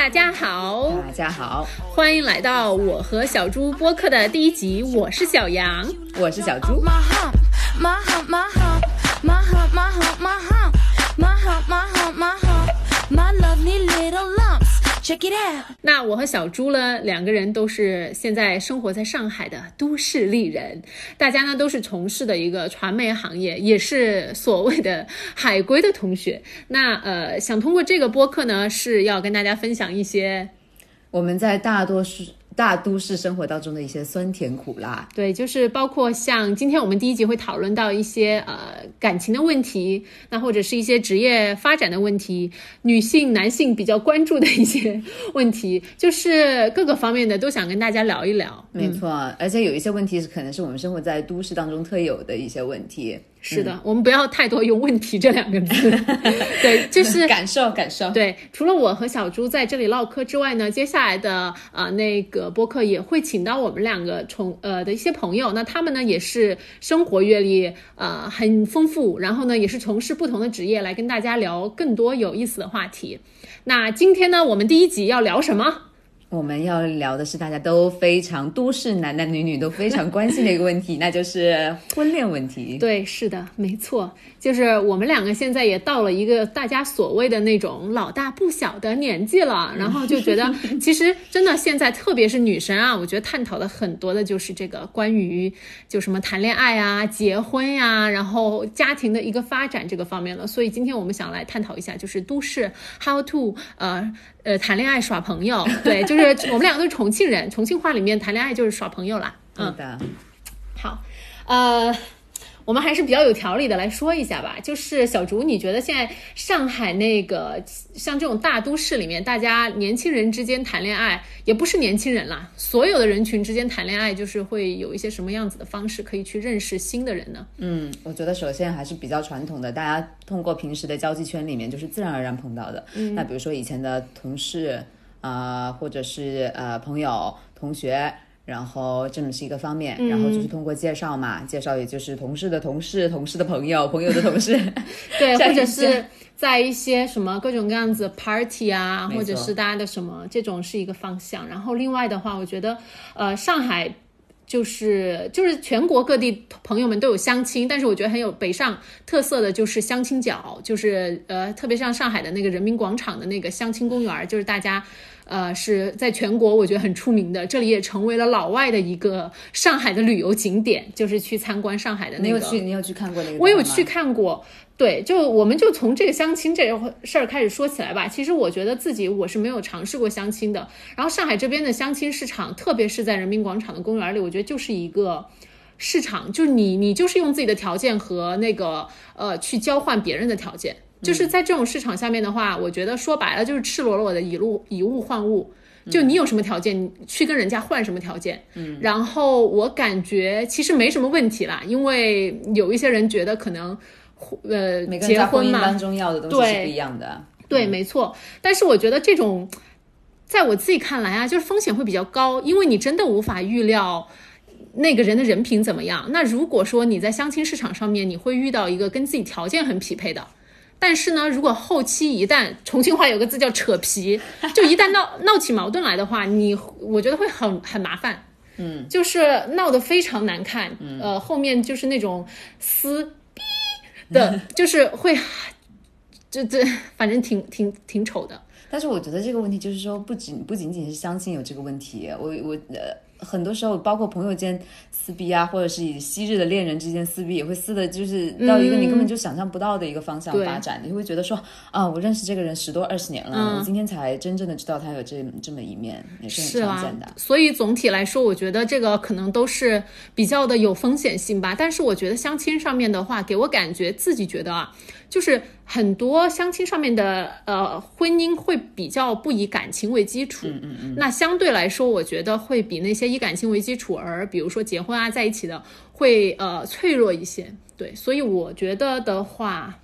大家好，大家好，欢迎来到我和小猪播客的第一集。我是小杨，我是小猪。那我和小朱呢，两个人都是现在生活在上海的都市丽人，大家呢都是从事的一个传媒行业，也是所谓的海归的同学。那呃，想通过这个播客呢，是要跟大家分享一些我们在大多数。大都市生活当中的一些酸甜苦辣，对，就是包括像今天我们第一集会讨论到一些呃感情的问题，那或者是一些职业发展的问题，女性、男性比较关注的一些 问题，就是各个方面的都想跟大家聊一聊。没错，而且有一些问题是可能是我们生活在都市当中特有的一些问题。是的，我们不要太多用“问题”这两个字。对，就是感 受感受。对，除了我和小猪在这里唠嗑之外呢，接下来的呃那个播客也会请到我们两个从呃的一些朋友，那他们呢也是生活阅历呃很丰富，然后呢也是从事不同的职业，来跟大家聊更多有意思的话题。那今天呢，我们第一集要聊什么？我们要聊的是大家都非常都市男男女女都非常关心的一个问题，那就是婚恋问题。对，是的，没错，就是我们两个现在也到了一个大家所谓的那种老大不小的年纪了，然后就觉得其实真的现在特别是女生啊，我觉得探讨的很多的就是这个关于就什么谈恋爱啊、结婚呀，然后家庭的一个发展这个方面了。所以今天我们想来探讨一下，就是都市 how to 呃。呃，谈恋爱耍朋友，对，就是我们两个都是重庆人，重庆话里面谈恋爱就是耍朋友啦。嗯的，好，呃。我们还是比较有条理的来说一下吧，就是小竹，你觉得现在上海那个像这种大都市里面，大家年轻人之间谈恋爱，也不是年轻人啦，所有的人群之间谈恋爱，就是会有一些什么样子的方式可以去认识新的人呢？嗯，我觉得首先还是比较传统的，大家通过平时的交际圈里面，就是自然而然碰到的。嗯，那比如说以前的同事啊，或者是呃朋友、同学。然后这种是一个方面，然后就是通过介绍嘛，介绍也就是同事的同事、同事的朋友、朋友的同事，对，或者是在一些什么各种各样子 party 啊，或者是大家的什么这种是一个方向。然后另外的话，我觉得呃上海就是就是全国各地朋友们都有相亲，但是我觉得很有北上特色的就是相亲角，就是呃特别像上海的那个人民广场的那个相亲公园，就是大家。呃，是在全国我觉得很出名的，这里也成为了老外的一个上海的旅游景点，就是去参观上海的那个。你有去？你有去看过那个？我有去看过。对，就我们就从这个相亲这事儿开始说起来吧。其实我觉得自己我是没有尝试过相亲的。然后上海这边的相亲市场，特别是在人民广场的公园里，我觉得就是一个市场，就是你你就是用自己的条件和那个呃去交换别人的条件。就是在这种市场下面的话，我觉得说白了就是赤裸裸的以物以物换物，就你有什么条件，你去跟人家换什么条件。嗯，然后我感觉其实没什么问题啦，因为有一些人觉得可能，呃，结婚嘛，当中要的东西是不一样的。对，没错。但是我觉得这种，在我自己看来啊，就是风险会比较高，因为你真的无法预料那个人的人品怎么样。那如果说你在相亲市场上面，你会遇到一个跟自己条件很匹配的。但是呢，如果后期一旦重庆话有个字叫扯皮，就一旦闹闹起矛盾来的话，你我觉得会很很麻烦，嗯，就是闹得非常难看，呃，后面就是那种撕逼的，就是会，这这反正挺挺挺丑的。但是我觉得这个问题就是说，不仅不仅仅是相亲有这个问题，我我呃。很多时候，包括朋友间撕逼啊，或者是以昔日的恋人之间撕逼，也会撕的，就是到一个你根本就想象不到的一个方向发展。你会觉得说啊，我认识这个人十多二十年了，我今天才真正的知道他有这这么一面，也是很常见的。所以总体来说，我觉得这个可能都是比较的有风险性吧。但是我觉得相亲上面的话，给我感觉自己觉得啊。就是很多相亲上面的呃婚姻会比较不以感情为基础，嗯嗯嗯，那相对来说，我觉得会比那些以感情为基础而比如说结婚啊在一起的会呃脆弱一些，对，所以我觉得的话。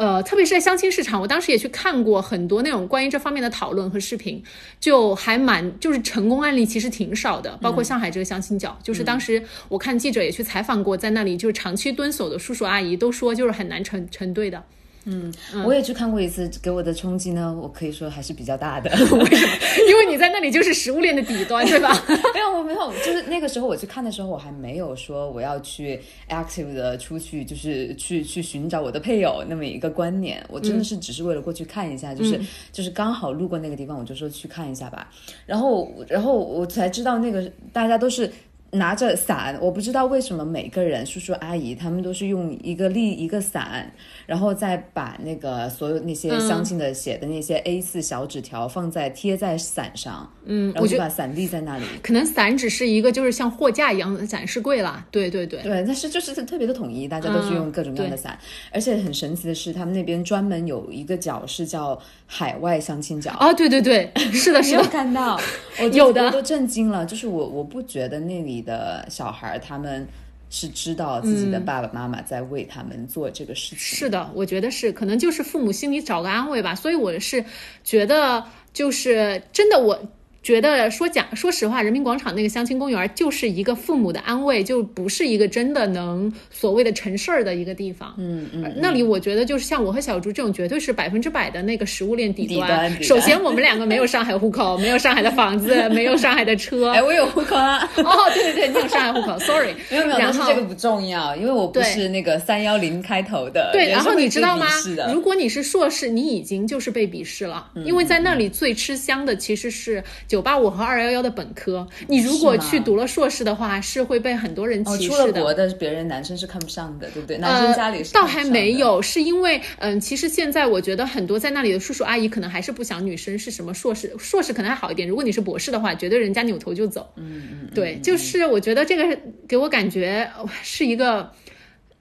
呃，特别是在相亲市场，我当时也去看过很多那种关于这方面的讨论和视频，就还蛮就是成功案例其实挺少的。包括上海这个相亲角，就是当时我看记者也去采访过，在那里就是长期蹲守的叔叔阿姨都说就是很难成成对的。嗯，我也去看过一次，给我的冲击呢，我可以说还是比较大的。为什么因为你在那里就是食物链的底端，对吧？没有，我没有，就是那个时候我去看的时候，我还没有说我要去 active 的出去，就是去去寻找我的配偶那么一个观念。我真的是只是为了过去看一下，就是就是刚好路过那个地方，我就说去看一下吧。然后然后我才知道那个大家都是。拿着伞，我不知道为什么每个人叔叔阿姨他们都是用一个立一个伞，然后再把那个所有那些相亲的写的那些 A 四小纸条放在贴在伞上，嗯，然后就把伞立在那里。可能伞只是一个就是像货架一样的展示柜啦。对对对对，但是就是特别的统一，大家都是用各种各样的伞，而且很神奇的是，他们那边专门有一个角是叫海外相亲角。哦，对对对，是的，是的，看到我有的我都震惊了，就是我我不觉得那里。的小孩他们是知道自己的爸爸妈妈在为他们做这个事情。是的，我觉得是，可能就是父母心里找个安慰吧。所以我是觉得，就是真的我。觉得说讲，说实话，人民广场那个相亲公园就是一个父母的安慰，就不是一个真的能所谓的成事儿的一个地方。嗯嗯，那里我觉得就是像我和小朱这种，绝对是百分之百的那个食物链底端。首先，我们两个没有上海户口，没有上海的房子，没有上海的车。哎，我有户口啊！哦，对对对，你有上海户口，sorry。没有没有，但是这个不重要，因为我不是那个三幺零开头的。对，然后你知道吗？如果你是硕士，你已经就是被鄙视了，因为在那里最吃香的其实是九八五和二幺。幺的本科，你如果去读了硕士的话，是会被很多人歧视的。出了国的别人男生是看不上的，对不对？男生家里倒还没有，是因为嗯，其实现在我觉得很多在那里的叔叔阿姨可能还是不想女生是什么硕士，硕士可能还好一点。如果你是博士的话，绝对人家扭头就走。嗯嗯，对，就是我觉得这个给我感觉是一个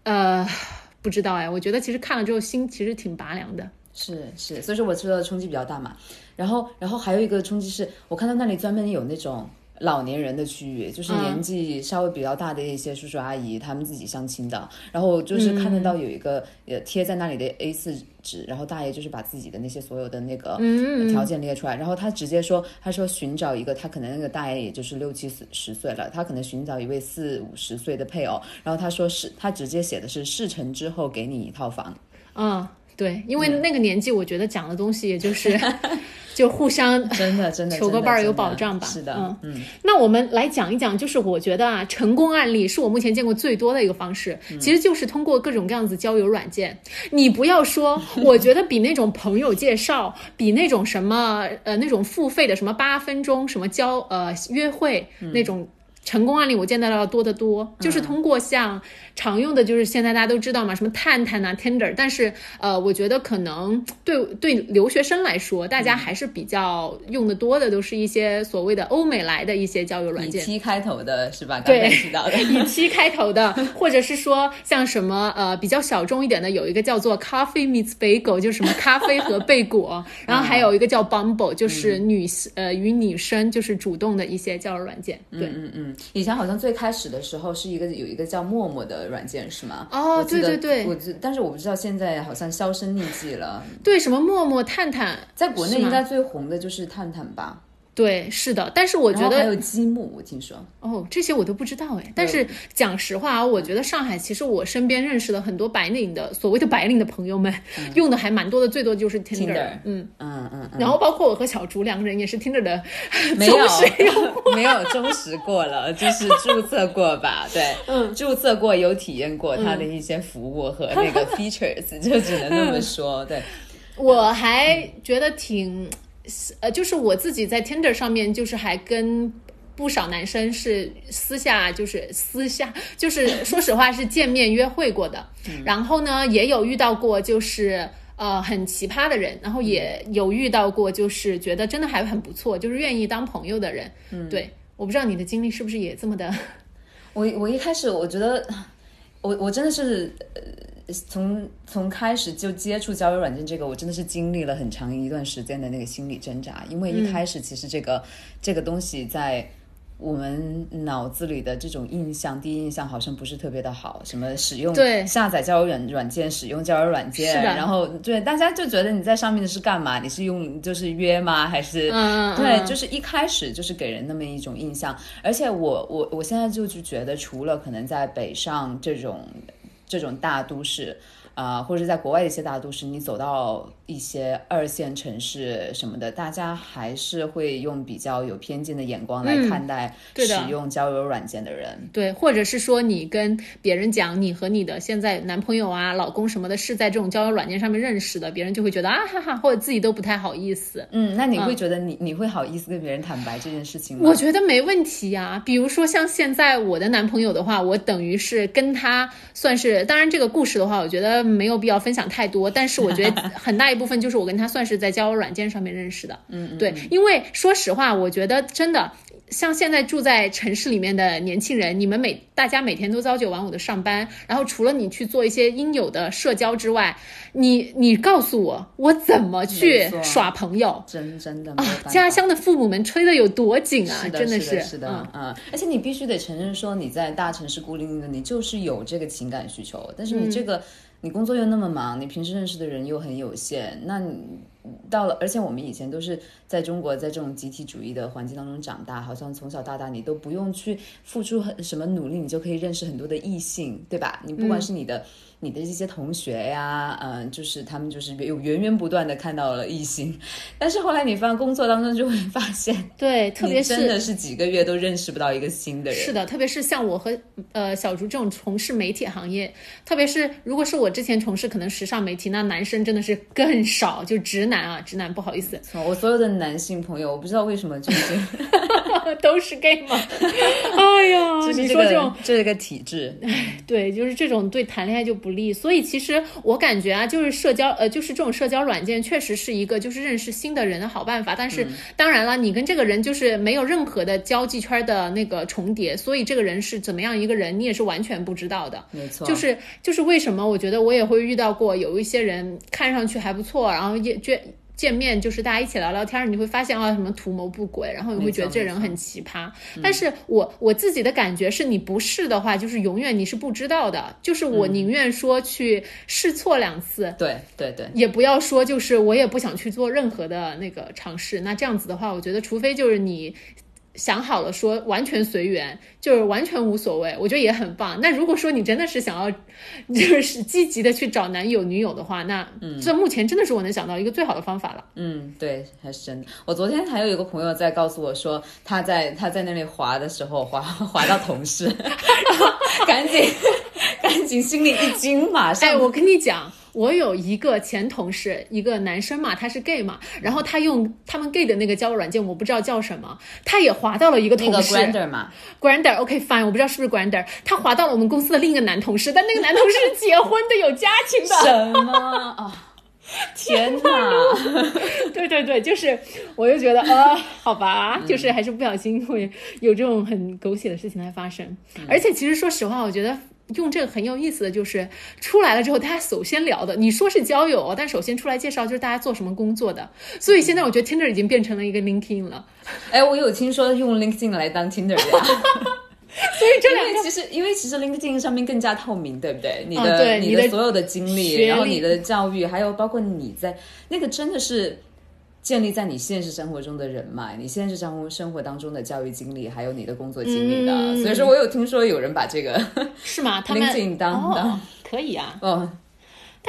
呃，不知道哎，我觉得其实看了之后心其实挺拔凉的。是是，所以说我受到的冲击比较大嘛。然后，然后还有一个冲击是，我看到那里专门有那种老年人的区域，就是年纪稍微比较大的一些叔叔阿姨，他们自己相亲的。然后就是看得到有一个呃贴在那里的 A 四纸，然后大爷就是把自己的那些所有的那个条件列出来，然后他直接说，他说寻找一个，他可能那个大爷也就是六七十十岁了，他可能寻找一位四五十岁的配偶。然后他说是，他直接写的是事成之后给你一套房。嗯。对，因为那个年纪，我觉得讲的东西也就是 就互相真的真的 求个伴儿有保障吧。是的，嗯嗯。那我们来讲一讲，就是我觉得啊，成功案例是我目前见过最多的一个方式，其实就是通过各种各样子交友软件。你不要说，我觉得比那种朋友介绍，比那种什么呃那种付费的什么八分钟什么交呃约会那种。成功案例我见到的要多得多，就是通过像常用的，就是现在大家都知道嘛，什么探探啊、Tinder，但是呃，我觉得可能对对留学生来说，大家还是比较用的多的，都是一些所谓的欧美来的一些交友软件，以七开头的是吧？对，知道的，以七开头的，或者是说像什么呃比较小众一点的，有一个叫做 Coffee Meets Bagel，就是什么咖啡和贝果，然后还有一个叫 Bumble，就是女呃与女生就是主动的一些交友软件，对，嗯嗯。以前好像最开始的时候是一个有一个叫陌陌的软件是吗？哦，对对对，我但是我不知道现在好像销声匿迹了。对，什么陌陌、探探，在国内应该最红的就是探探吧。对，是的，但是我觉得还有积木，我听说哦，这些我都不知道哎。但是讲实话啊，我觉得上海其实我身边认识的很多白领的所谓的白领的朋友们，用的还蛮多的，最多就是 Tinder。嗯嗯嗯。然后包括我和小竹两个人也是 Tinder 的没有没有忠实过了，就是注册过吧？对，嗯，注册过有体验过它的一些服务和那个 features，就只能那么说。对，我还觉得挺。呃，就是我自己在 Tinder 上面，就是还跟不少男生是私下，就是私下，就是 说实话是见面约会过的。然后呢，也有遇到过就是呃很奇葩的人，然后也有遇到过就是觉得真的还很不错，就是愿意当朋友的人。嗯，对，我不知道你的经历是不是也这么的。我我一开始我觉得，我我真的是呃。从从开始就接触交友软件这个，我真的是经历了很长一段时间的那个心理挣扎。因为一开始其实这个这个东西在我们脑子里的这种印象，第一印象好像不是特别的好。什么使用对下载交友软软件，使用交友软件，然后对大家就觉得你在上面的是干嘛？你是用就是约吗？还是对？就是一开始就是给人那么一种印象。而且我我我现在就是觉得，除了可能在北上这种。这种大都市，啊、或者是在国外的一些大都市，你走到一些二线城市什么的，大家还是会用比较有偏见的眼光来看待使用交友软件的人。对，或者是说你跟别人讲你和你的现在男朋友啊、老公什么的是在这种交友软件上面认识的，别人就会觉得啊哈哈，或者自己都不太好意思。嗯，那你会觉得你、你会好意思跟别人坦白这件事情吗？我觉得没问题呀、比如说像现在我的男朋友的话，我等于是跟他算是，当然这个故事的话，我觉得没有必要分享太多，但是我觉得 很大一部分就是我跟他算是在交友软件上面认识的。嗯，对，因为说实话，我觉得真的。像现在住在城市里面的年轻人，你们每大家每天都朝九晚五的上班，然后除了你去做一些应有的社交之外，你你告诉我，我怎么去耍朋友？真真的没有办法。家乡的父母们吹的有多紧啊！真的，是，是的，嗯嗯，而且你必须得承认说你在大城市孤零零的，你就是有这个情感需求，但是嗯你这个、你工作又那么忙，你平时认识的人又很有限，那你到了，而且我们以前都是在中国在这种集体主义的环境当中长大，好像从小到大你都不用去付出很什么努力，你就可以认识很多的异性，对吧？你不嗯管是你的。你的这些同学呀，嗯、就是他们就是有源源不断的看到了异性，但是后来你放工作当中就会发现，对，特别是真的是是几个月都认识不到一个新的人。是的，特别是像我和呃小竹这种从事媒体行业，特别是如果是我之前从事可能时尚媒体，那男生真的是更少，就直男啊，直男不好意思，我所有的男性朋友，我不知道为什么就是 都是 gay 吗？哎呀，就是这你说这种个这个体质，对，就是这种对谈恋爱就不利，所以其实我感觉啊，就是社交，呃，就是这种社交软件确实是一个就是认识新的人的好办法。但是当然了，你跟这个人就是没有任何的交际圈的那个重叠，所以这个人是怎么样一个人，你也是完全不知道的。没错，就是就是为什么我觉得我也会遇到过有一些人看上去还不错，然后也见见面就是大家一起聊聊天，你会发现啊什么图谋不轨，然后你会觉得这人很奇葩。但是我我自己的感觉是你不试的话，就是永远你是不知道的。就是我宁愿说去试错两次。对对对，也不要说，就是我也不想去做任何的那个尝试。那这样子的话，我觉得除非就是你想好了说完全随缘，就是完全无所谓，我觉得也很棒。那如果说你真的是想要，就是积极的去找男友女友的话，那这目前真的是我能想到一个最好的方法了。嗯，对，还是真的。我昨天还有一个朋友在告诉我说，他在他在那里滑的时候滑滑到同事，然后赶紧 赶紧心里一惊，马上哎，我跟你讲。我有一个前同事，一个男生嘛，他是 gay 嘛，然后他用他们 gay 的那个交友软件，我不知道叫什么，他也滑到了一个那个同事，Grander 嘛，Grander，OK、fine，我不知道是不是 Grander，他滑到了我们公司的另一个男同事，但那个男同事是结婚的，有家庭的。什么啊？天哪！对对对，就是，我就觉得啊、好吧，就是还是不小心会有这种很狗血的事情来发生。而且其实说实话，我觉得。用这个很有意思的就是出来了之后，大家首先聊的，你说是交友，但首先出来介绍就是大家做什么工作的。所以现在我觉得 Tinder 已经变成了一个 LinkedIn 了。哎，我有听说用 LinkedIn 来当 Tinder。所以这因两个其实，因为其实 LinkedIn 上面更加透明，对不对？你啊的、你对你的所有的经历然后你的教育，还有包括你在那个真的是建立在你现实生活中的人脉，你现实生活生活当中的教育经历，还有你的工作经历的。嗯所以说我有听说有人把这个是吗？他们当哦当可以啊。哦，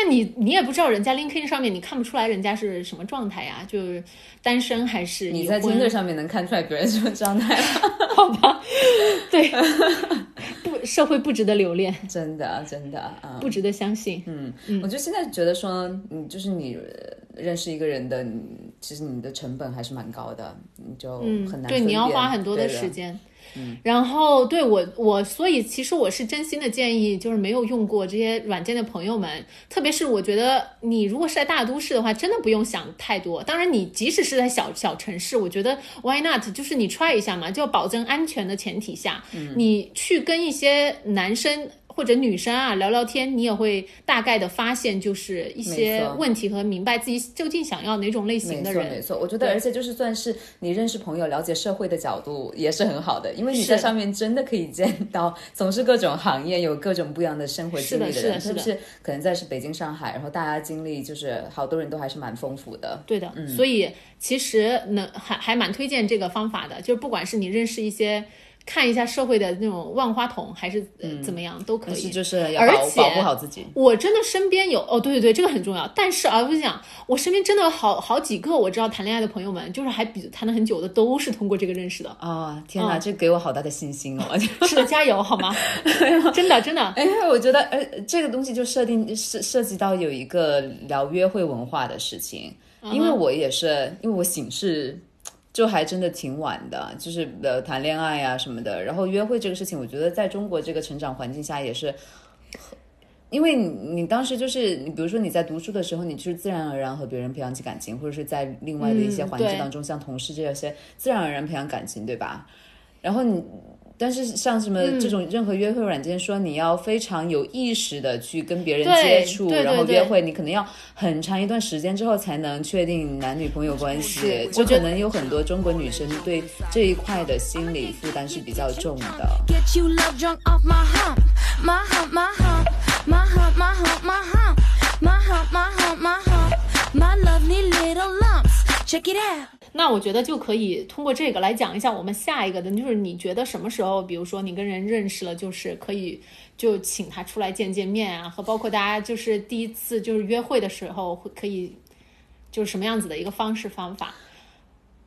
但你你也不知道人家 LinkedIn 上面你看不出来人家是什么状态呀？就是单身还是你在已婚 Tinder 上面能看出来别人什么状态吗？好吧？对，不社会不值得留恋，真的真的啊。不值得相信。嗯，我就现在觉得说，你，就是你呃认识一个人的，其实你的成本还是蛮高的，你就很难、嗯对，你要花很多的时间。间。然后对我我所以其实我是真心的建议，就是没有用过这些软件的朋友们，特别是我觉得你如果是在大都市的话，真的不用想太多。当然，你即使是在小小城市，我觉得 why not？就是你 try 一下嘛，就要保证安全的前提下，你去跟一些男生。或者女生啊聊聊天，你也会大概的发现，就是一些问题和明白自己究竟想要哪种类型的人。错没错，我觉得，而且就是算是你认识朋友、了解社会的角度，也是很好的，因为你在上面真的可以见到从事各种行业、有各种不一样的生活经历是的人，是的不是？可能在是北京、上海，然后大家经历就是好多人都还是蛮丰富的。对的，嗯所以其实能还还蛮推荐这个方法的，就是不管是你认识一些看一下社会的那种万花筒，还是、呃怎么样都可以。就是要保保护好自己。我真的身边有哦，对对对，这个很重要。但是啊，我跟你讲，我身边真的有好好几个我知道谈恋爱的朋友们，就是还比谈了很久的，都是通过这个认识的。啊、天哪，嗯这给我好大的信心哦！是的，加油好吗？真 的真的，哎，我觉得，呃，这个东西就设定涉涉及到有一个聊约会文化的事情，因为我也是，因为我醒是就还真的挺晚的，就是呃谈恋爱啊什么的，然后约会这个事情，我觉得在中国这个成长环境下也是。因为你你当时就是你，比如说你在读书的时候，你就是自然而然和别人培养起感情，或者是在另外的一些环境当中，像同事这些自然而然培养感情，对吧？然后你，但是像什么这种任何约会软件，说你要非常有意识的去跟别人接触，然后约会，你可能要很长一段时间之后才能确定男女朋友关系，就可能有很多中国女生对这一块的心理负担是比较重的。那我觉得就可以通过这个来讲一下我们下一个的，就是你觉得什么时候，比如说你跟人认识了，就是可以就请他出来见见面啊，和包括大家就是第一次就是约会的时候会可以就是什么样子的一个方式方法，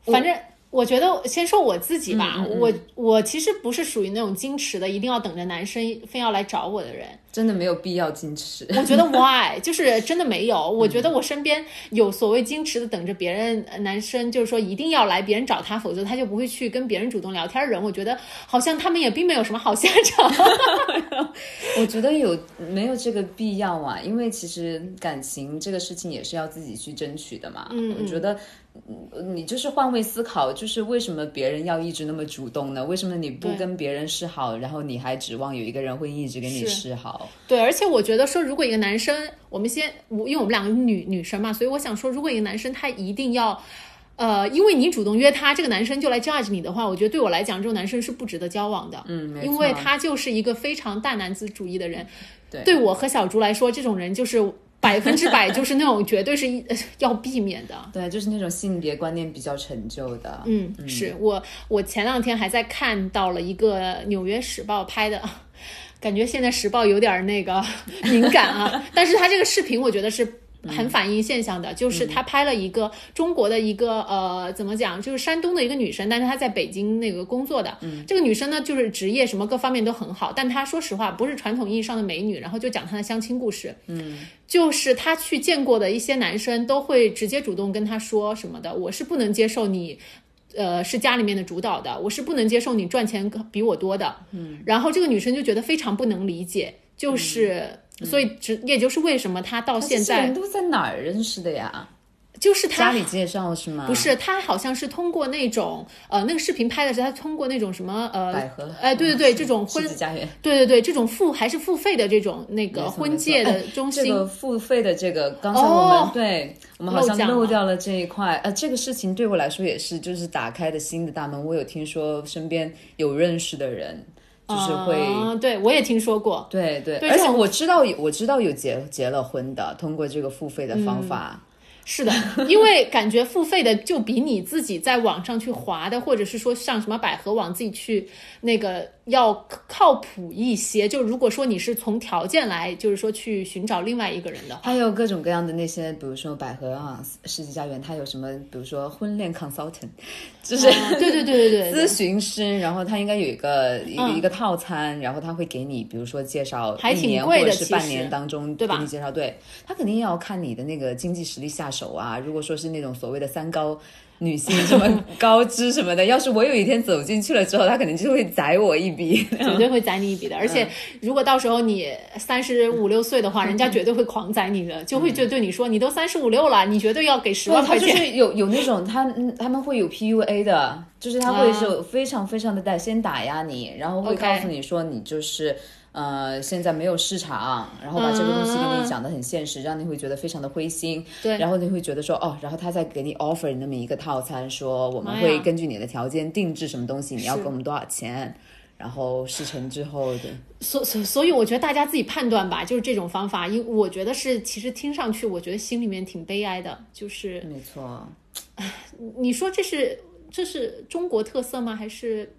反正。我觉得先说我自己吧，我我其实不是属于那种矜持的，一定要等着男生非要来找我的人。真的没有必要矜持。我觉得 why 就是真的没有。我觉得我身边有所谓矜持的，等着别人呃男生就是说一定要来别人找他，否则他就不会去跟别人主动聊天的人。我觉得好像他们也并没有什么好下场。我觉得有没有这个必要啊？因为其实感情这个事情也是要自己去争取的嘛。嗯，我觉得。嗯你就是换位思考，就是为什么别人要一直那么主动呢？为什么你不跟别人示好，然后你还指望有一个人会一直跟你示好？对，而且我觉得说，如果一个男生，我们先，我因为我们两个女女生嘛，所以我想说，如果一个男生他一定要。呃，因为你主动约他，这个男生就来 judge 你的话，我觉得对我来讲，这种男生是不值得交往的。嗯，没因为他就是一个非常大男子主义的人。对对我和小竹来说，这种人就是百分之百就是那种绝对是要避免的。对，就是那种性别观念比较陈旧的。嗯，是我我前两天还在看到了一个《纽约时报》拍的，感觉现在时报有点那个 敏感啊，但是他这个视频我觉得是。很反映现象的，就是他拍了一个中国的一个呃，怎么讲，就是山东的一个女生，但是她在北京那个工作的。这个女生呢，就是职业什么各方面都很好，但她说实话不是传统意义上的美女。然后就讲她的相亲故事，嗯，就是她去见过的一些男生都会直接主动跟她说什么的，我是不能接受你。呃，是家里面的主导的，我是不能接受你赚钱比我多的。嗯，然后这个女生就觉得非常不能理解，就是、所以只也就是为什么他到现在都在哪儿认识的呀？就是他家里介绍是吗？不是，他好像是通过那种呃，那个视频拍的是他通过那种什么呃百合，哎，对对对，这种婚。对对对，这种付还是付费的这种那个婚介的中心，这个付费的这个，刚才我们、哦对我们好像漏掉了这一块。呃，这个事情对我来说也是，就是打开的新的大门。我有听说身边有认识的人，就是会。嗯对我也听说过，对对，而且对我知道有我知道有结结了婚的，通过这个付费的方法，是的，因为感觉付费的就比你自己在网上去划的，或者是说上什么百合网自己去那个要靠谱一些。就如果说你是从条件来，就是说去寻找另外一个人的话，还有各种各样的那些，比如说百合啊、世纪佳缘，它有什么，比如说婚恋 consultant，就是、啊对对对对对对。咨询师，然后他应该有一个一个、嗯。一个套餐，然后他会给你，比如说介绍还挺一年贵的其或者是半年当中对吧给你介绍，对他肯定要看你的那个经济实力下手啊。如果说是那种所谓的三高。女性什么 高知什么的，要是我有一天走进去了之后，他肯定就会宰我一笔。绝对会宰你一笔的。而且如果到时候你三十五六岁的话，人家绝对会狂宰你的，就会就对你说，你都三十五六了，你绝对要给十万块钱。是有有那种他嗯他们会有 PUA 的，就是他会是非常非常的带先打压你，然后会告诉你说你就是。呃，现在没有市场，然后把这个东西给你讲的很现实，让你会觉得非常的灰心。对。然后你会觉得说，哦，然后他再给你 offer 那么一个套餐，说我们会根据你的条件定制什么东西，你要给我们多少钱，然后事成之后的，所所所以，我觉得大家自己判断吧，就是这种方法，因我觉得是其实听上去，我觉得心里面挺悲哀的，就是没错，你说这是这是中国特色吗？还是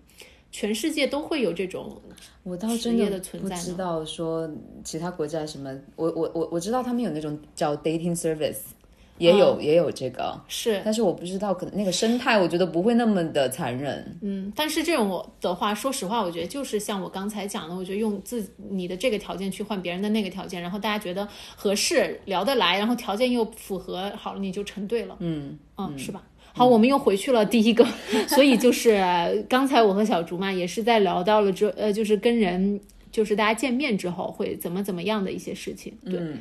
全世界都会有这种我倒真的的不知存在呢道说其他国家什么，我我我我知道他们有那种叫 dating service，也有、也有这个，是但是我不知道可能那个生态，我觉得不会那么的残忍。嗯，但是这种的话，说实话，我觉得就是像我刚才讲的，我觉得用自你的这个条件去换别人的那个条件，然后大家觉得合适、聊得来，然后条件又符合，好了，你就成对了。嗯，嗯，是吧？好，我们又回去了第一个，所以就是刚才我和小竹嘛，也是在聊到了之呃，就是跟人，就是大家见面之后会怎么怎么样的一些事情，对。嗯。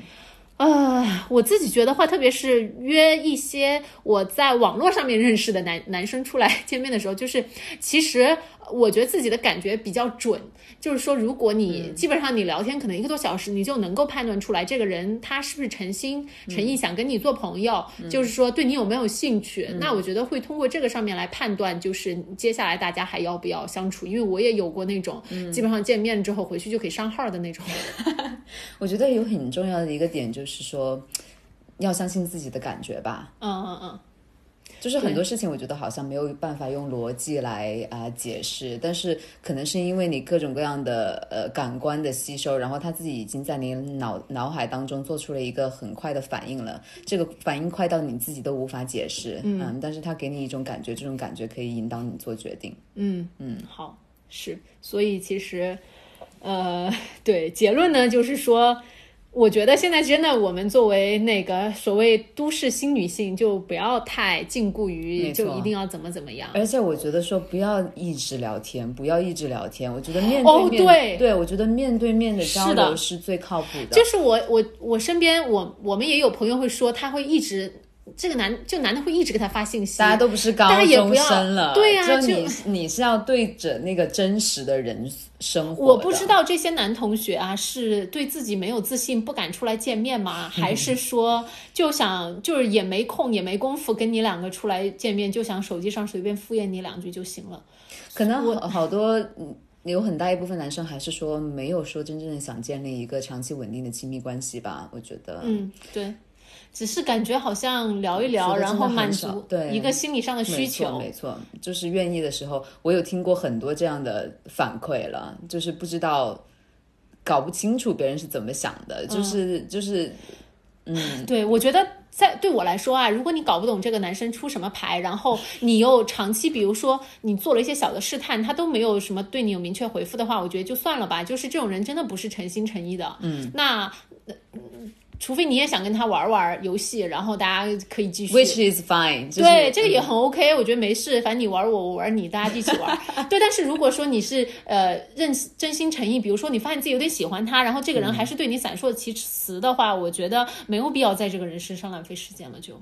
呃，我自己觉得话，特别是约一些我在网络上面认识的男男生出来见面的时候，就是其实我觉得自己的感觉比较准，就是说，如果你基本上你聊天可能一个多小时，你就能够判断出来这个人他是不是诚心诚意想跟你做朋友，就是说对你有没有兴趣。那我觉得会通过这个上面来判断，就是接下来大家还要不要相处。因为我也有过那种基本上见面之后回去就可以上号的那种。我觉得有很重要的一个点就是说，要相信自己的感觉吧。嗯嗯嗯。就是很多事情，我觉得好像没有办法用逻辑来啊、解释，但是可能是因为你各种各样的呃感官的吸收，然后他自己已经在你脑脑海当中做出了一个很快的反应了，这个反应快到你自己都无法解释，嗯，但是他给你一种感觉，这种感觉可以引导你做决定。嗯嗯，好，是，所以其实，呃，对，结论呢就是说，我觉得现在真的，我们作为那个所谓都市新女性，就不要太禁锢于就一定要怎么怎么样。而且我觉得说不要一直聊天，不要一直聊天。我觉得面哦对面，对对我觉得面对面的交流是最靠谱的。就是我我我身边我我们也有朋友会说，他会一直这个男就男的会一直给他发信息，大家都不是高中生了，对呀就就你你是要对着那个真实的人生活。我不知道这些男同学啊，是对自己没有自信，不敢出来见面吗？还是说就想就是也没空也没功夫跟你两个出来见面，就想手机上随便敷衍你两句就行了？可能好好多嗯有很大一部分男生还是说没有说真正的想建立一个长期稳定的亲密关系吧。我觉得，嗯，对。只是感觉好像聊一聊，然后满足对一个心理上的需求。没错，就是愿意的时候，我有听过很多这样的反馈了，就是不知道搞不清楚别人是怎么想的，就是、就是嗯对，我觉得在对我来说啊，如果你搞不懂这个男生出什么牌，然后你又长期，比如说你做了一些小的试探，他都没有什么对你有明确回复的话，我觉得就算了吧。就是这种人真的不是诚心诚意的。嗯，那。呃除非你也想跟他玩玩游戏，然后大家可以继续。which is fine，就是、对，这个也嗯很 OK，、我觉得没事，反正你玩我，我玩你，大家一起玩。对，但是如果说你是呃认真心诚意，比如说你发现自己有点喜欢他，然后这个人还是对你闪烁其词的话，我觉得没有必要在这个人身上浪费时间了，就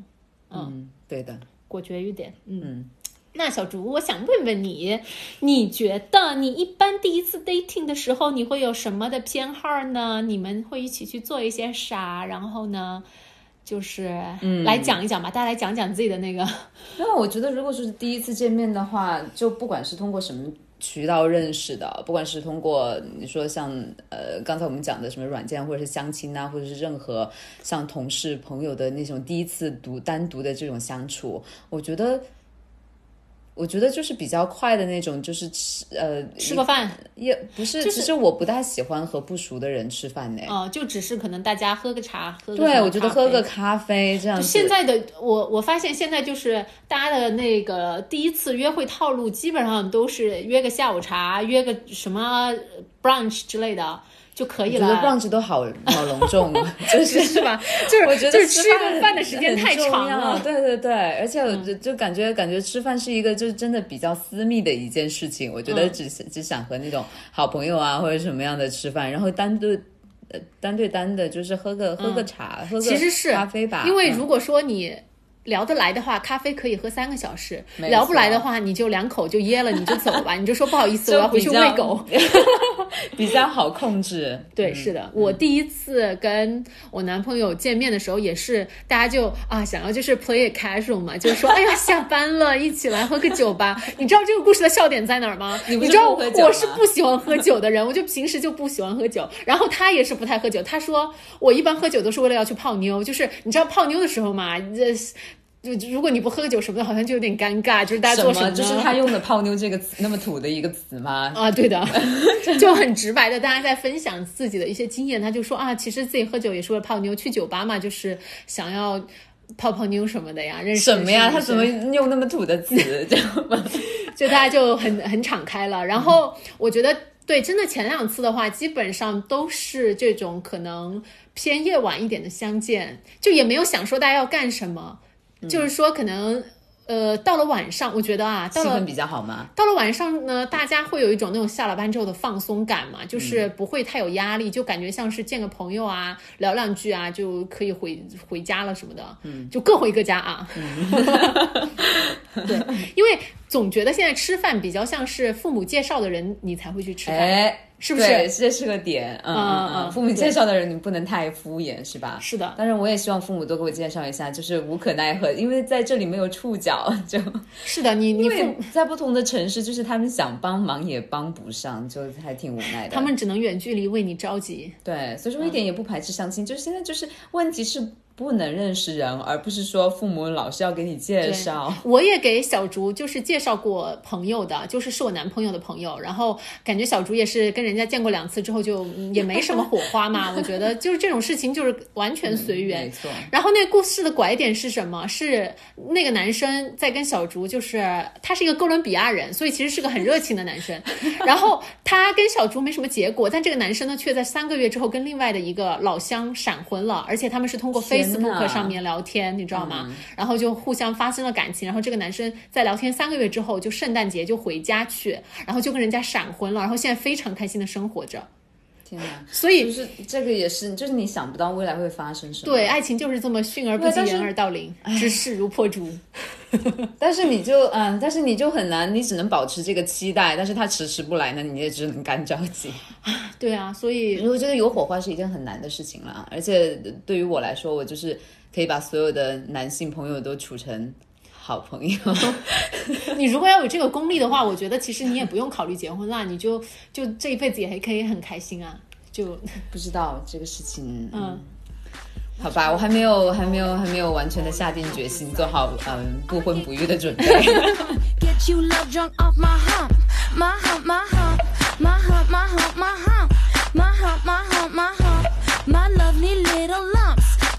嗯，对的，果决一点。嗯。那小竹，我想问问你，你觉得你一般第一次 dating 的时候，你会有什么的偏好呢？你们会一起去做一些啥？然后呢，就是嗯来讲一讲吧，大家来讲讲自己的那个。那我觉得，如果说是第一次见面的话，就不管是通过什么渠道认识的，不管是通过你说像呃刚才我们讲的什么软件，或者是相亲啊，或者是任何像同事朋友的那种第一次独单独的这种相处，我觉得。我觉得就是比较快的那种，就是吃呃吃个饭，也不是，就是其实我不大喜欢和不熟的人吃饭呢。哦、就只是可能大家喝个茶，喝个对，我觉得喝个咖啡这样子。现在的我，我发现现在就是大家的那个第一次约会套路，基本上都是约个下午茶，约个什么 brunch 之类的就可以了我觉得了。brunch 都好好隆重，就是是吧？就是我觉得就是吃顿饭的时间太长了。嗯对对对，而且我就就感觉感觉吃饭是一个就是真的比较私密的一件事情。我觉得嗯只是只想和那种好朋友啊或者什么样的吃饭，然后单独。呃，单对单的，就是喝个喝个茶，喝个嗯其实是咖啡吧。嗯因为如果说你聊得来的话，咖啡可以喝三个小时；聊不来的话，你就两口就噎了，你就走吧，你就说不好意思，我要回去喂狗。比较好控制。对，是的，我第一次跟我男朋友见面的时候，也是大家就啊想要就是 play it casual 嘛，就是说，哎呀，下班了，一起来喝个酒吧。你知道这个故事的笑点在哪儿吗？你知道我是不喜欢喝酒的人，我就平时就不喜欢喝酒。然后他也是不太喝酒，他说我一般喝酒都是为了要去泡妞，就是你知道泡妞的时候嘛，这。就就如果你不喝酒什么的，好像就有点尴尬，就是大家什么？做什么？就是他用的“泡妞”这个词那么土的一个词吗？啊，对的，就很直白的，大家在分享自己的一些经验。他就说啊，其实自己喝酒也是为了泡妞，去酒吧嘛，就是想要泡泡妞什么的呀，认识什么呀？他怎么用那么土的词？这样吗？就大家就很很敞开了。然后我觉得，对，真的前两次的话，基本上都是这种可能偏夜晚一点的相见，就也没有想说大家要干什么，就是说可能呃到了晚上，我觉得啊，到了气氛比较好嘛？到了晚上呢，大家会有一种那种下了班之后的放松感嘛，就是嗯不会太有压力，就感觉像是见个朋友啊，聊两句啊，就可以回回家了什么的，嗯，就各回各家啊。对，因为总觉得现在吃饭比较像是父母介绍的人，你才会去吃饭。哎，是不是对这是个点。嗯嗯嗯父母介绍的人你不能太敷衍，是吧？是的，当然，我也希望父母多给我介绍一下，就是无可奈何，因为在这里没有触角，就 是的，你你因父为在不同的城市，就是他们想帮忙也帮不上，就还挺无奈的。他们只能远距离为你着急。对，所以说一点也不排斥相亲，就是现在就是问题是不能认识人，而不是说父母老是要给你介绍。我也给小竹就是介绍过朋友的，就是是我男朋友的朋友，然后感觉小竹也是跟人家见过两次之后就嗯也没什么火花嘛。我觉得就是这种事情就是完全随缘。没错，然后那个故事的拐点是什么？是那个男生在跟小竹，就是他是一个哥伦比亚人，所以其实是个很热情的男生。然后他跟小竹没什么结果，但这个男生呢，却在三个月之后跟另外的一个老乡闪婚了，而且他们是通过天哪 Facebook 上面聊天，你知道吗？然后就互相发生了感情。然后这个男生在聊天三个月之后，就圣诞节就回家去，然后就跟人家闪婚了，然后现在非常开心的生活着。天哪！所以就是这个也是，就是你想不到未来会发生什么。对，爱情就是这么迅而不及，对但是言而到零，知势如破竹。但是你就嗯，但是你就很难，你只能保持这个期待，但是他迟迟不来呢，你也只能干着急。对啊，所以我觉得有火花是一件很难的事情了，而且对于我来说，我就是可以把所有的男性朋友都处成好朋友。你如果要有这个功力的话，我觉得其实你也不用考虑结婚啦，你就就这一辈子也还可以很开心啊。就 不知道这个事情，嗯，好吧，我还没有还没有还没有完全的下定决心，做好嗯不婚不育的准备。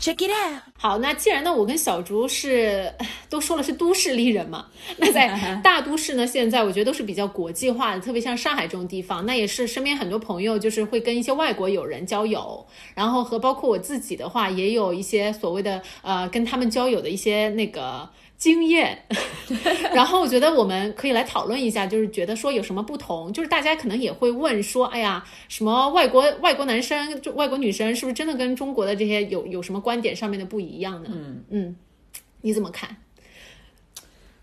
Check it out. 好，那既然呢，我跟小竹是 都说了是都市丽人嘛，那在大都市呢，现在我觉得都是比较国际化的，特别像上海这种地方，那也是身边很多朋友就是会跟一些外国友人交友，然后和包括我自己的话，也有一些所谓的呃跟他们交友的一些那个。经验，然后我觉得我们可以来讨论一下，就是觉得说有什么不同，就是大家可能也会问说，哎呀，什么外国外国男生、就外国女生是不是真的跟中国的这些有有什么观点上面的不一样呢？嗯嗯，你怎么看？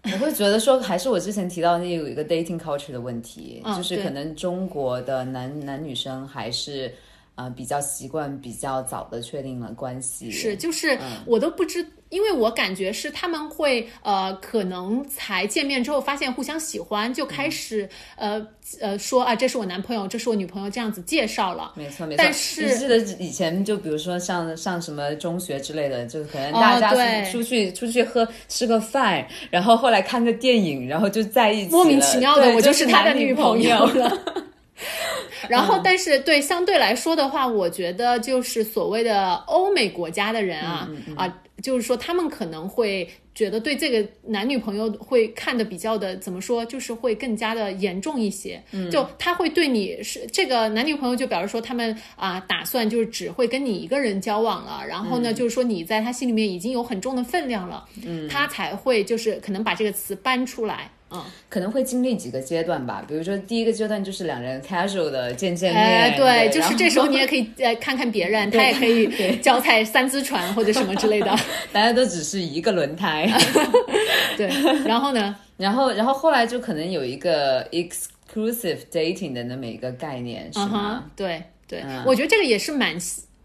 我会觉得说，还是我之前提到那有一个 dating culture 的问题，嗯就是可能中国的男男女生还是。呃，比较习惯比较早的确定了关系，是，就是我都不知，因为我感觉是他们会呃，可能才见面之后发现互相喜欢，就开始、呃呃说啊，这是我男朋友，这是我女朋友，这样子介绍了。没错没错。但是你记得以前就比如说上上什么中学之类的，就可能大家出去、出去喝吃个饭，然后后来看个电影，然后就在一起，莫名其妙的，我就是他的女朋友了。然后，但是对相对来说的话，我觉得就是所谓的欧美国家的人啊、啊，就是说他们可能会觉得对这个男女朋友会看的比较的怎么说，就是会更加的严重一些。就他会对你是这个男女朋友，就表示说他们啊、打算就是只会跟你一个人交往了，然后呢，就是说你在他心里面已经有很重的分量了，嗯，他才会就是可能把这个词搬出来。嗯，可能会经历几个阶段吧。比如说第一个阶段就是两人 casual 的见见面，哎，对，就是这时候你也可以呃看看别人，他也可以脚踩三只船或者什么之类的。大家都只是一个轮胎，对，然后呢？然后然后后来就可能有一个 exclusive dating 的那么一个概念，是嗯吗？哼，对对，嗯我觉得这个也是蛮。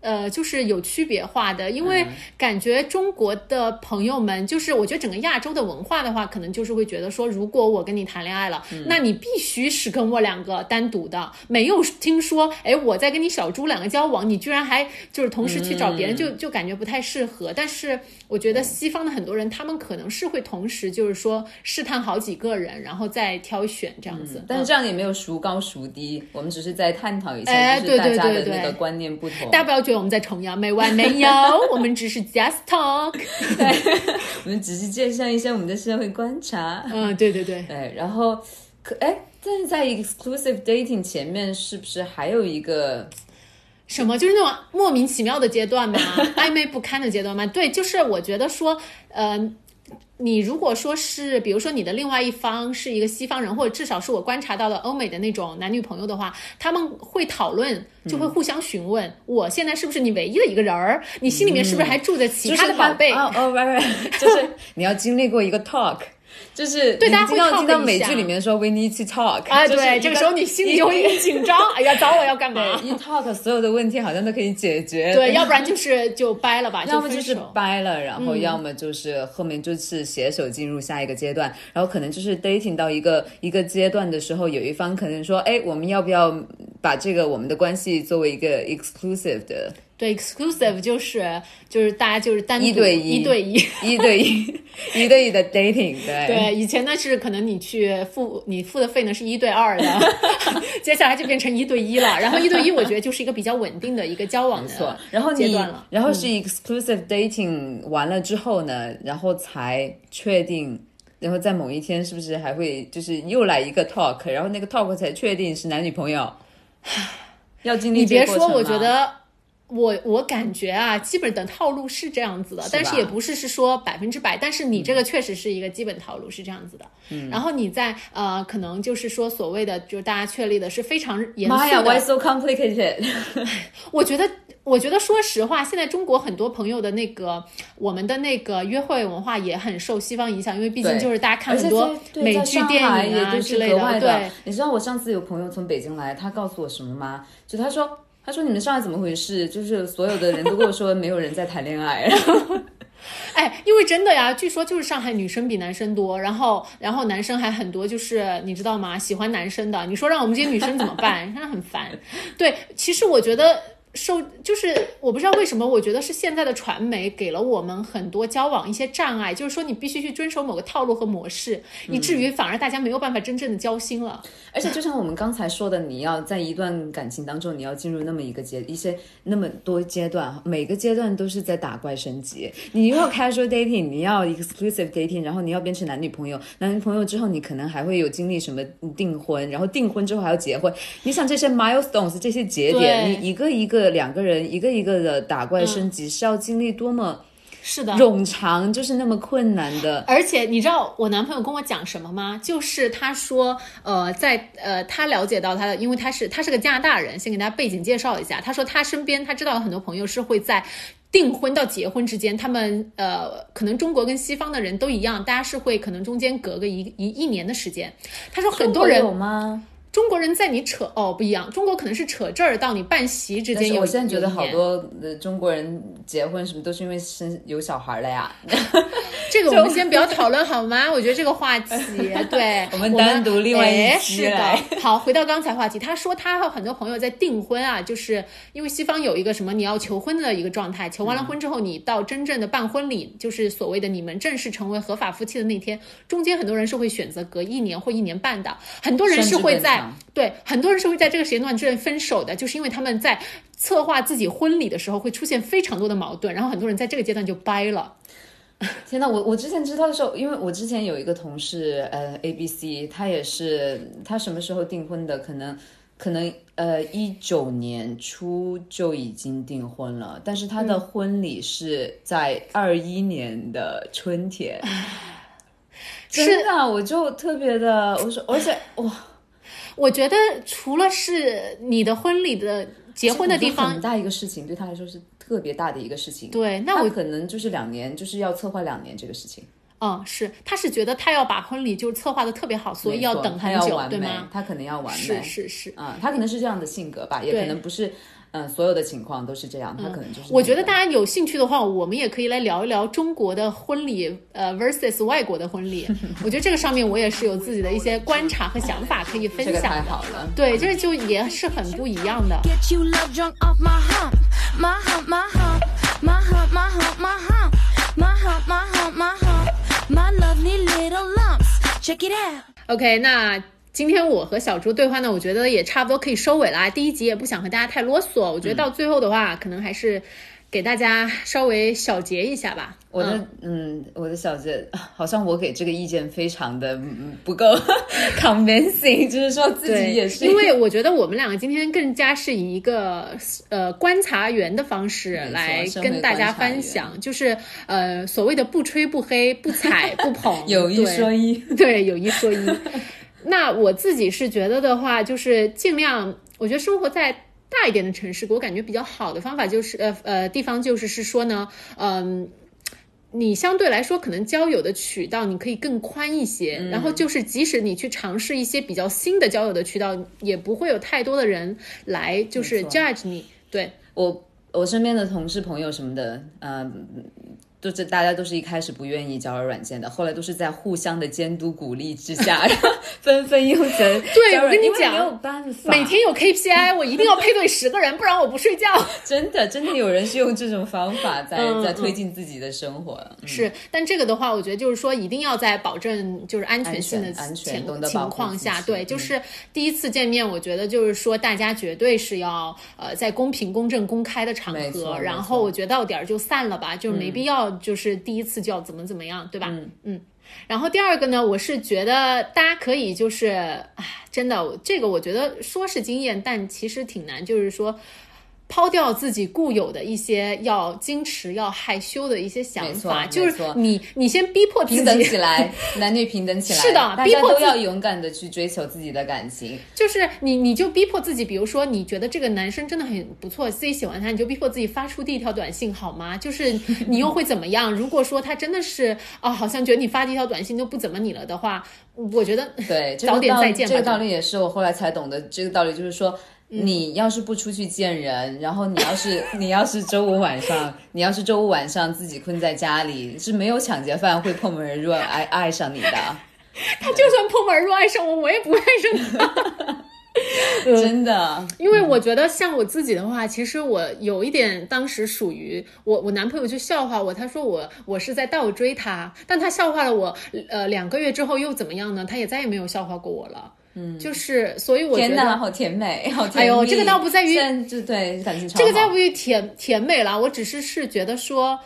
呃，就是有区别化的，因为感觉中国的朋友们，就是我觉得整个亚洲的文化的话，可能就是会觉得说，如果我跟你谈恋爱了，那你必须是跟我两个单独的，没有听说，哎，我在跟你小猪两个交往，你居然还就是同时去找别人，就就感觉不太适合。但是我觉得西方的很多人，他们可能是会同时就是说试探好几个人，然后再挑选这样子。但是这样也没有孰高孰低，我们只是在探讨一下，哎就是大家的那个观念不同。大家不要觉得我们在崇洋媚外，没有，我们只是 just talk。我们只是介绍一下我们的社会观察。嗯，对对对，对，然后可哎，但是在 exclusive dating 前面是不是还有一个？什么就是那种莫名其妙的阶段吗？暧昧不堪的阶段吗？对，就是我觉得说，呃。你如果说是，比如说你的另外一方是一个西方人，或者至少是我观察到的欧美的那种男女朋友的话，他们会讨论，就会互相询问，我现在是不是你唯一的一个人儿？你心里面是不是还住着其他的宝贝？哦哦，不不，就是你要经历过一个 talk，就是对大家会听到美剧里面说 we need to talk，啊，对，这个时候你心里就会很紧张，哎呀，找我要干嘛？对一 talk 所有的问题好像都可以解决，对，要不然就是就掰了吧，要么就是。掰了，然嗯后要么就是后面就是携手进入下一个阶段，然后可能就是 dating 到一个一个阶段的时候，有一方可能说，哎，我们要不要把这个我们的关系作为一个 exclusive 的对，exclusive 就是就是大家就是单独一对一一对一。一对一一对一的 dating？对对，以前呢是可能你去付你付的费呢是一对二的，接下来就变成一对一了。然后一对一，我觉得就是一个比较稳定的一个交往没错的，然后你阶段了，嗯然后是 exclusive dating 完了之后呢，然后才确定，然后在某一天是不是还会就是又来一个 talk，然后那个 talk 才确定是男女朋友，要经历你别说，我觉得。我我感觉啊，基本的套路是这样子的，但是也不是是说百分之百，但是你这个确实是一个基本套路是这样子的。嗯，然后你在呃，可能就是说所谓的，就是大家确立的是非常严肃妈呀，why。so complicated？我觉得，我觉得说实话，现在中国很多朋友的那个我们的那个约会文化也很受西方影响，因为毕竟就是大家看很多美剧、电影啊之类的对。你知道我上次有朋友从北京来，他告诉我什么吗？就他说。他说：“你们上海怎么回事？就是所有的人都跟我说没有人在谈恋爱。哎，因为真的呀，据说就是上海女生比男生多，然后然后男生还很多，就是你知道吗？喜欢男生的，你说让我们这些女生怎么办？真的很烦。对，其实我觉得。受就是我不知道为什么，我觉得是现在的传媒给了我们很多交往一些障碍，就是说你必须去遵守某个套路和模式，以至于反而大家没有办法真正的交心了。而且就像我们刚才说的，你要在一段感情当中，你要进入那么一个阶一些那么多阶段，每个阶段都是在打怪升级。你要 casual dating，你要 exclusive dating，然后你要变成男女朋友，男女朋友之后，你可能还会有经历什么订婚，然后订婚之后还要结婚。你想这些 milestones 这些节点，你一个一个两个人一个一个的打怪升级，是要经历多么是的，冗长，就是那么困难的。而且你知道我男朋友跟我讲什么吗？就是他说，呃，在呃，他了解到他的，因为他是他是个加拿大人，先给大家背景介绍一下。他说他身边他知道有很多朋友是会在。订婚到结婚之间，他们呃，可能中国跟西方的人都一样，大家是会可能中间隔个一一一年的时间。他说很多人有吗？中国人在你扯哦不一样，中国可能是扯这儿到你办席之间有。我现在觉得好多的中国人结婚什么都是因为生有小孩了呀。这个我们先不要讨论好吗？我觉得这个话题，对 我们单独另外一是来的。好，回到刚才话题，他说他和很多朋友在订婚啊，就是因为西方有一个什么你要求婚的一个状态，求完了嗯婚之后，你到真正的办婚礼，就是所谓的你们正式成为合法夫妻的那天，中间很多人是会选择隔一年或一年半的，很多人是会在对很多人是会在这个时间段之内分手的，就是因为他们在策划自己婚礼的时候会出现非常多的矛盾，然后很多人在这个阶段就掰了。天呐，我我之前知道的时候，因为我之前有一个同事，呃，A B C，他也是他什么时候订婚的？可能可能呃一九年初就已经订婚了，但是他的婚礼是在二一年的春天。真的，我就特别的，我说，而且哇，我觉得除了是你的婚礼的结婚的地方很，大一个事情，对他来说是特别大的一个事情。对，那我可能就是两年，就是要策划两年这个事情，嗯是，他是觉得他要把婚礼就是策划的特别好，所以要等很久，对吗？他可能要完美，是是是，嗯、他可能是这样的性格吧，也可能不是，嗯，所有的情况都是这样，他可能就是、我觉得大家有兴趣的话，我们也可以来聊一聊中国的婚礼，呃，versus 外国的婚礼。我觉得这个上面我也是有自己的一些观察和想法可以分享。这个、太好了，对，这就也是很不一样的。OK，那今天我和小猪对话呢，我觉得也差不多可以收尾啦。第一集也不想和大家太啰嗦，我觉得到最后的话，可能还是给大家稍微小结一下吧。我的嗯嗯，我的小结，好像我给这个意见非常的嗯不够 convincing，就是说自，己也是因为我觉得我们两个今天更加是以一个呃观察员的方式来跟大家分享，就是呃所谓的不吹不黑、不踩不捧，有一说一，对，有一说一。那我自己是觉得的话，就是尽量，我觉得生活在大一点的城市，给我感觉比较好的方法就是，呃呃，地方就是是说呢，嗯、你相对来说可能交友的渠道你可以更宽一些，然后就是即使你去尝试一些比较新的交友的渠道，也不会有太多的人来就是 judge 你。对，我我身边的同事朋友什么的，嗯、都是大家都是一开始不愿意交友软件的，后来都是在互相的监督鼓励之下，纷纷用成对我跟你讲因为没有办法，每天有 KPI，我一定要配对十个人，不然我不睡觉。真的真的有人是用这种方法在、嗯在推进自己的生活。嗯。是，但这个的话，我觉得就是说，一定要在保证就是安全性的情况下，对，嗯。就是第一次见面，我觉得就是说，大家绝对是要呃在公平、公正、公开的场合，然后我觉得到点儿就散了吧，就是没必要就是第一次就要怎么怎么样，对吧？嗯然后第二个呢，我是觉得大家可以就是，唉，真的，这个我觉得说是经验，但其实挺难，就是说。抛掉自己固有的一些要矜持、要害羞的一些想法，就是你你先逼迫自平等起，来，男女平等起来，是的大逼迫都要勇敢的去追求自己的感情。就是你你就逼迫自己，比如说你觉得这个男生真的很不错，自己喜欢他，你就逼迫自己发出第一条短信好吗？就是你又会怎么样？如果说他真的是啊、好像觉得你发第一条短信就不怎么你了的话，我觉得对，这早点再见吧。这个道理也是我后来才懂的。这个道理就是说，你要是不出去见人，然后你要是 你要是周五晚上，你要是周五晚上自己困在家里，是没有抢劫犯会破门而入爱爱上你的，他就算破门而入爱上我，我也不会爱上他。真的。因为我觉得像我自己的话，其实我有一点当时属于我，我男朋友就笑话我，他说我我是在倒追他，但他笑话了我，呃，两个月之后又怎么样呢？他也再也没有笑话过我了。嗯，就是所以我觉得。好甜美，好甜蜜。哎呦这个倒不在于就对感情超这个在不于甜甜美啦，我只是是觉得说。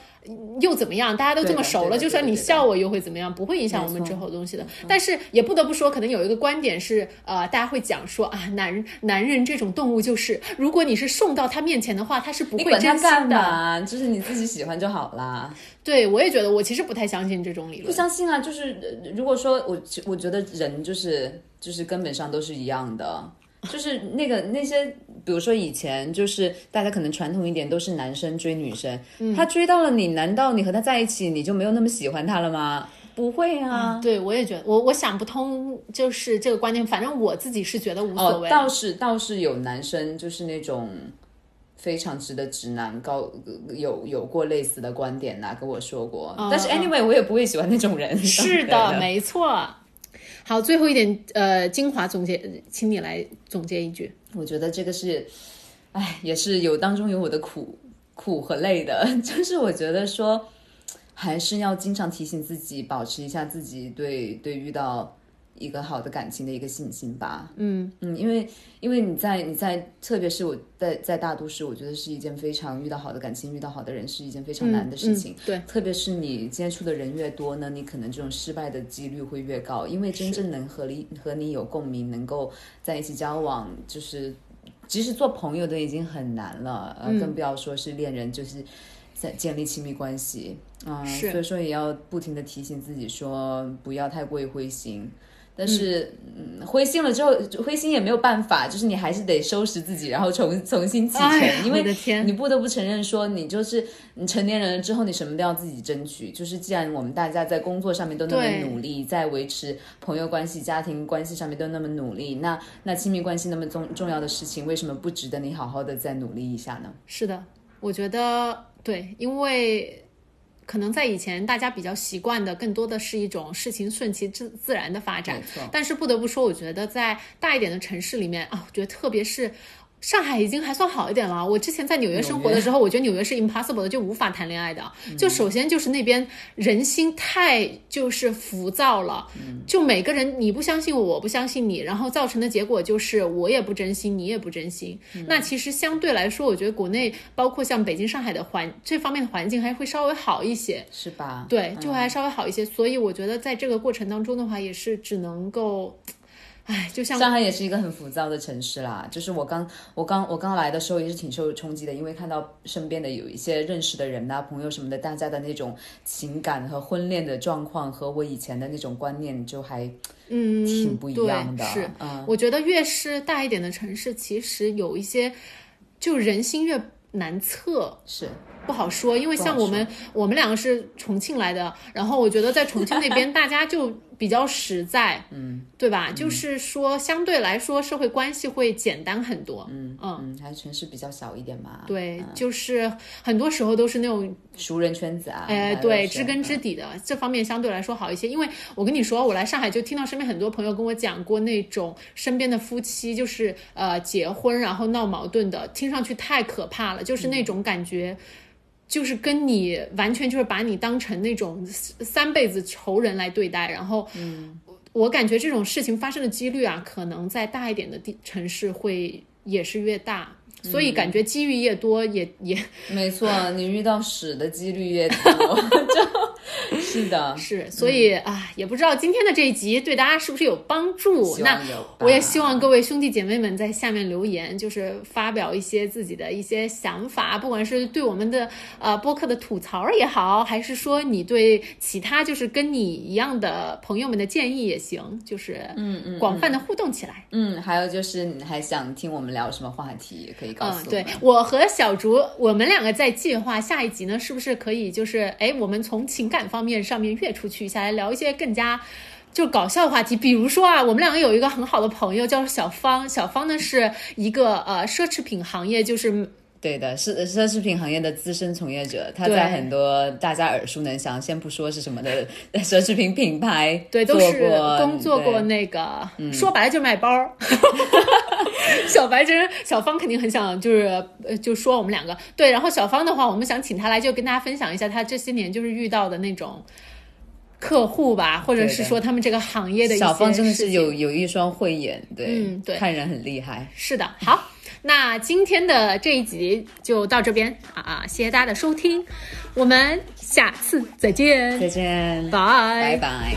又怎么样？大家都这么熟了，就算你笑我又会怎么样？不会影响我们之后的东西的。但是也不得不说，可能有一个观点是，呃，大家会讲说啊，男人男人这种动物就是，如果你是送到他面前的话，他是不会真心干的。嘛？就是你自己喜欢就好啦。对，我也觉得，我其实不太相信这种理论不。相信啊，就是呃如果说我我觉得人就是就是根本上都是一样的，就是那个那些，比如说以前就是大家可能传统一点都是男生追女生，嗯他追到了你，难道你和他在一起你就没有那么喜欢他了吗？不会啊。对，我也觉得，我我想不通，就是这个观念。反正我自己是觉得无所哦，谓。倒是倒是有男生就是那种非常直的直男，高有有过类似的观点呐、跟我说过。但是嗯 anyway，我也不会喜欢那种人。是的，没错。好，最后一点，呃，精华总结，请你来总结一句。我觉得这个是，哎，也是有当中有我的苦苦和累的，就是我觉得说，还是要经常提醒自己，保持一下自己对对遇到一个好的感情的一个信心吧。嗯嗯，因为因为你在你在，特别是我在在大都市，我觉得是一件非常遇到好的感情、遇到好的人是一件非常难的事情。嗯对，特别是你接触的人越多呢，你可能这种失败的几率会越高，因为真正能和你和你有共鸣，能够在一起交往，就是即使做朋友都已经很难了，呃，嗯更不要说是恋人，就是在建立亲密关系。嗯，是所以说也要不停的提醒自己说，不要太过于灰心。但是。嗯，灰心了之后，灰心也没有办法，就是你还是得收拾自己，然后重重新启程。哎因为你不得不承认说，你就是你成年人了之后，你什么都要自己争取。就是既然我们大家在工作上面都那么努力，在维持朋友关系、家庭关系上面都那么努力，那那亲密关系那么重重要的事情，为什么不值得你好好的再努力一下呢？是的，我觉得对，因为可能在以前大家比较习惯的，更多的是一种事情顺其自自然的发展。但是不得不说，我觉得在大一点的城市里面啊，我觉得特别是。上海已经还算好一点了。我之前在纽约生活的时候，我觉得纽约是 impossible 的，就无法谈恋爱的。就首先就是那边人心太就是浮躁了，就每个人你不相信我，我不相信你，然后造成的结果就是我也不真心，你也不真心。那其实相对来说，我觉得国内包括像北京、上海的环这方面的环境还会稍微好一些。是吧？对，就还稍微好一些。所以我觉得在这个过程当中的话，也是只能够，哎，就像上海也是一个很浮躁的城市啦。就是我刚我刚我刚来的时候也是挺受冲击的，因为看到身边的有一些认识的人呐、朋友什么的，大家的那种情感和婚恋的状况和我以前的那种观念就还嗯挺不一样的。对是，嗯，我觉得越是大一点的城市，其实有一些就人心越难测。是不好说，因为像我们我们两个是重庆来的，然后我觉得在重庆那边 大家就比较实在，嗯，对吧？就是说相对来说社会关系会简单很多，嗯嗯，嗯，还是城市比较小一点嘛。对，就是很多时候都是那种熟人圈子啊，哎，对，知根知底的这方面相对来说好一些。因为我跟你说，我来上海就听到身边很多朋友跟我讲过那种身边的夫妻就是呃结婚然后闹矛盾的，听上去太可怕了，就是那种感觉。就是跟你完全就是把你当成那种三辈子仇人来对待，然后，我感觉这种事情发生的几率啊，可能在大一点的地城市会也是越大，所以感觉机遇越多也也没错，你遇到屎的几率越多，就是的，是，所以啊，也不知道今天的这一集对大家是不是有帮助。那我也希望各位兄弟姐妹们在下面留言，就是发表一些自己的一些想法，不管是对我们的呃播客的吐槽也好，还是说你对其他就是跟你一样的朋友们的建议也行，就是嗯嗯，广泛的互动起来。嗯，还有就是你还想听我们聊什么话题，也可以告诉我，对。我和小竹，我们两个在计划下一集呢，是不是可以就是，哎，我们从情感方面上面跃出去一下，来聊一些更加。就搞笑的话题，比如说啊，我们两个有一个很好的朋友叫小芳，小芳呢是一个呃奢侈品行业，就是对的，是奢侈品行业的资深从业者，他在很多大家耳熟能详，先不说是什么的奢侈品品牌，对，都做是过工作过那个，说白了就卖包儿。小白真小芳肯定很想就是呃就说我们两个对，然后小芳的话，我们想请她来就跟大家分享一下她这些年就是遇到的那种客户吧，或者是说他们这个行业的一些小芳真的是有有一双慧眼，对，嗯对看人很厉害。是的，好，那今天的这一集就到这边啊啊，谢谢大家的收听，我们下次再见，再见，拜拜。拜。